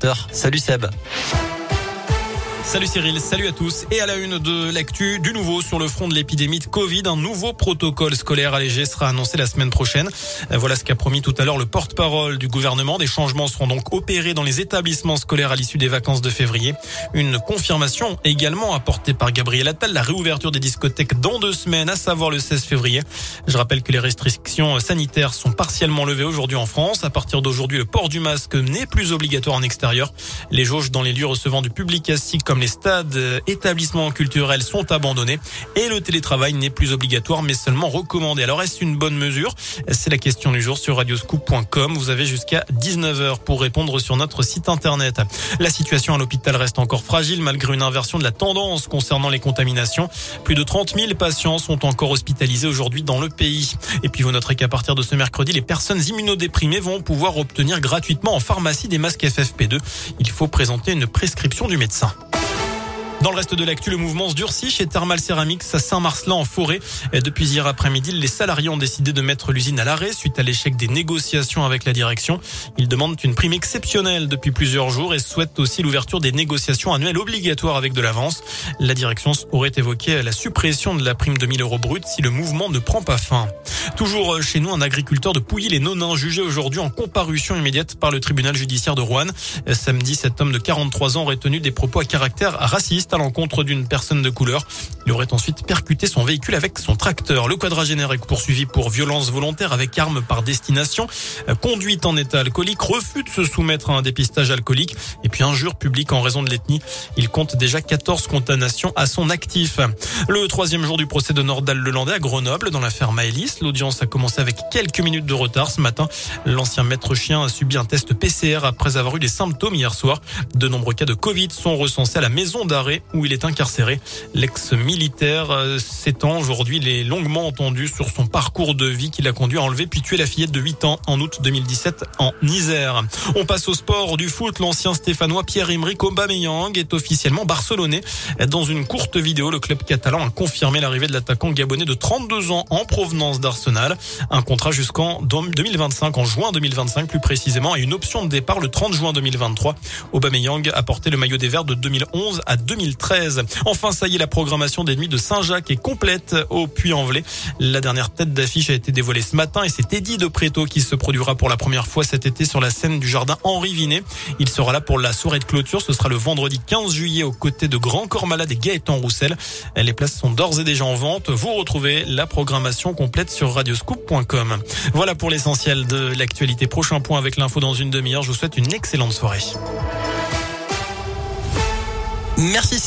Salut Seb. Salut Cyril, salut à tous. Et à la une de l'actu, du nouveau sur le front de l'épidémie de Covid, un nouveau protocole scolaire allégé sera annoncé la semaine prochaine. Voilà ce qu'a promis tout à l'heure le porte-parole du gouvernement. Des changements seront donc opérés dans les établissements scolaires à l'issue des vacances de février. Une confirmation également apportée par Gabriel Attal, la réouverture des discothèques dans deux semaines, à savoir le 16 février. Je rappelle que les restrictions sanitaires sont partiellement levées aujourd'hui en France. À partir d'aujourd'hui, le port du masque n'est plus obligatoire en extérieur. Les jauges dans les lieux recevant du public assis comme les stades, euh, établissements culturels sont abandonnés et le télétravail n'est plus obligatoire mais seulement recommandé. Alors est-ce une bonne mesure? C'est la question du jour sur radioscoop.com. Vous avez jusqu'à 19h pour répondre sur notre site internet. La situation à l'hôpital reste encore fragile malgré une inversion de la tendance concernant les contaminations. Plus de 30 000 patients sont encore hospitalisés aujourd'hui dans le pays. Et puis vous noterez qu'à partir de ce mercredi, les personnes immunodéprimées vont pouvoir obtenir gratuitement en pharmacie des masques FFP2. Il faut présenter une prescription du médecin. Dans le reste de l'actu, le mouvement se durcit chez Thermal Ceramics à Saint-Marcelin en forêt. Depuis hier après-midi, les salariés ont décidé de mettre l'usine à l'arrêt suite à l'échec des négociations avec la direction. Ils demandent une prime exceptionnelle depuis plusieurs jours et souhaitent aussi l'ouverture des négociations annuelles obligatoires avec de l'avance. La direction aurait évoqué la suppression de la prime de 1000 euros brut si le mouvement ne prend pas fin. Toujours chez nous, un agriculteur de Pouilly les Nonins jugé aujourd'hui en comparution immédiate par le tribunal judiciaire de Rouen. Samedi, cet homme de 43 ans aurait tenu des propos à caractère raciste à l'encontre d'une personne de couleur. Il aurait ensuite percuté son véhicule avec son tracteur. Le quadragénaire est poursuivi pour violence volontaire avec arme par destination, conduite en état alcoolique, refus de se soumettre à un dépistage alcoolique et puis injure publique en raison de l'ethnie. Il compte déjà 14 condamnations à son actif. Le troisième jour du procès de Nordal Lelandais à Grenoble dans l'affaire Maëlys. L'audience a commencé avec quelques minutes de retard ce matin. L'ancien maître chien a subi un test PCR après avoir eu des symptômes hier soir. De nombreux cas de Covid sont recensés à la maison d'arrêt où il est incarcéré. L'ex-militaire euh, s'étend aujourd'hui. Il est longuement entendu sur son parcours de vie qui l'a conduit à enlever puis tuer la fillette de 8 ans en août 2017 en Isère. On passe au sport du foot. L'ancien stéphanois Pierre-Emerick Aubameyang est officiellement barcelonais. Dans une courte vidéo, le club catalan a confirmé l'arrivée de l'attaquant gabonais de 32 ans en provenance d'Arsenal. Un contrat jusqu'en 2025, en juin 2025 plus précisément, et une option de départ le 30 juin 2023. Aubameyang a porté le maillot des Verts de 2011 à 2000 2013. Enfin, ça y est, la programmation des nuits de Saint-Jacques est complète au Puy-en-Velay. La dernière tête d'affiche a été dévoilée ce matin et c'est Eddie de Préto qui se produira pour la première fois cet été sur la scène du jardin Henri Vinet. Il sera là pour la soirée de clôture. Ce sera le vendredi 15 juillet aux côtés de Grand Corps Malade et Gaëtan Roussel. Les places sont d'ores et déjà en vente. Vous retrouvez la programmation complète sur radioscoop.com. Voilà pour l'essentiel de l'actualité. Prochain point avec l'info dans une demi-heure. Je vous souhaite une excellente soirée. Merci.